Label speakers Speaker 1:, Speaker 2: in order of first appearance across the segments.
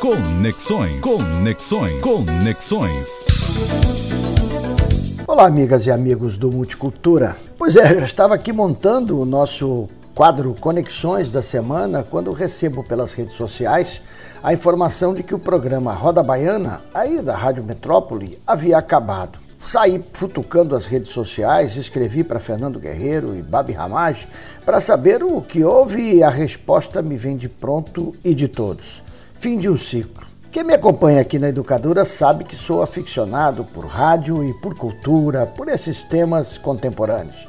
Speaker 1: Conexões. Conexões. Conexões.
Speaker 2: Olá, amigas e amigos do Multicultura. Pois é, eu estava aqui montando o nosso quadro Conexões da semana quando recebo pelas redes sociais a informação de que o programa Roda Baiana, aí da Rádio Metrópole, havia acabado. Saí futucando as redes sociais, escrevi para Fernando Guerreiro e Babi Ramage para saber o que houve e a resposta me vem de pronto e de todos. Fim de um ciclo. Quem me acompanha aqui na Educadora sabe que sou aficionado por rádio e por cultura, por esses temas contemporâneos.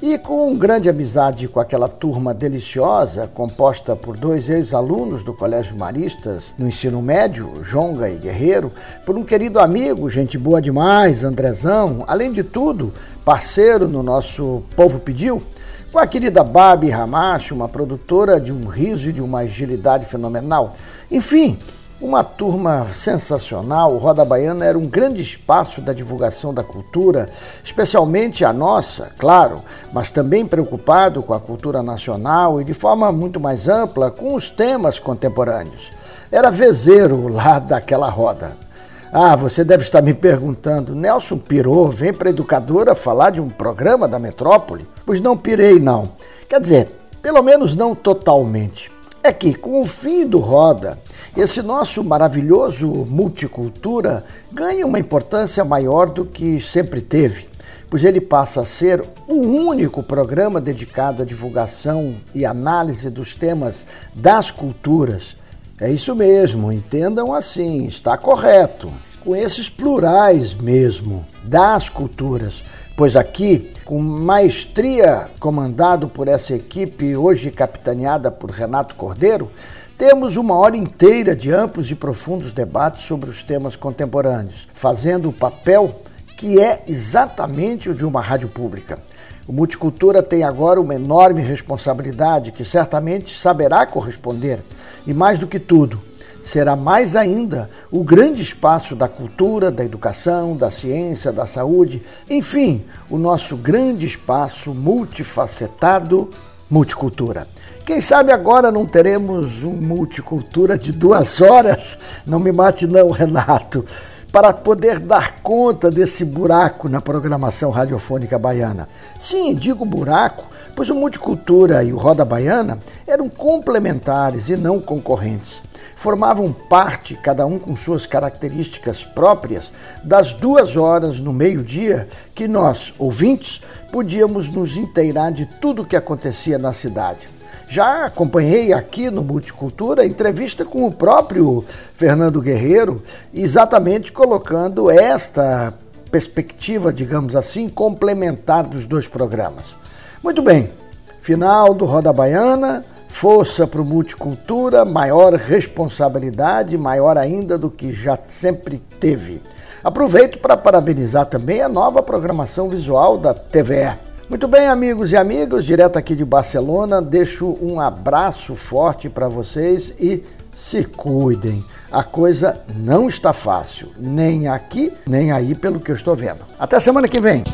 Speaker 2: E com grande amizade com aquela turma deliciosa, composta por dois ex-alunos do Colégio Maristas no ensino médio, Jonga e Guerreiro, por um querido amigo, gente boa demais, Andrezão, além de tudo, parceiro no nosso Povo Pediu, com a querida Babi Ramacho, uma produtora de um riso e de uma agilidade fenomenal. Enfim, uma turma sensacional, o Roda Baiana era um grande espaço da divulgação da cultura, especialmente a nossa, claro, mas também preocupado com a cultura nacional e de forma muito mais ampla com os temas contemporâneos. Era vezeiro lá daquela roda. Ah, você deve estar me perguntando, Nelson pirou, vem para a educadora falar de um programa da metrópole? Pois não pirei, não. Quer dizer, pelo menos não totalmente. É que, com o fim do Roda, esse nosso maravilhoso multicultura ganha uma importância maior do que sempre teve, pois ele passa a ser o único programa dedicado à divulgação e análise dos temas das culturas. É isso mesmo, entendam assim, está correto. Com esses plurais mesmo, das culturas, pois aqui, com maestria comandado por essa equipe, hoje capitaneada por Renato Cordeiro, temos uma hora inteira de amplos e profundos debates sobre os temas contemporâneos, fazendo o papel que é exatamente o de uma rádio pública. O Multicultura tem agora uma enorme responsabilidade que certamente saberá corresponder, e mais do que tudo, será mais ainda o grande espaço da cultura, da educação, da ciência, da saúde, enfim, o nosso grande espaço multifacetado multicultura. Quem sabe agora não teremos um multicultura de duas horas? Não me mate, não, Renato. Para poder dar conta desse buraco na programação radiofônica baiana. Sim, digo buraco, pois o Multicultura e o Roda Baiana eram complementares e não concorrentes. Formavam parte, cada um com suas características próprias, das duas horas no meio-dia que nós, ouvintes, podíamos nos inteirar de tudo o que acontecia na cidade. Já acompanhei aqui no Multicultura entrevista com o próprio Fernando Guerreiro, exatamente colocando esta perspectiva, digamos assim, complementar dos dois programas. Muito bem, final do Roda Baiana, força para o Multicultura, maior responsabilidade, maior ainda do que já sempre teve. Aproveito para parabenizar também a nova programação visual da TVE. Muito bem, amigos e amigas, direto aqui de Barcelona, deixo um abraço forte para vocês e se cuidem. A coisa não está fácil, nem aqui, nem aí, pelo que eu estou vendo. Até semana que vem.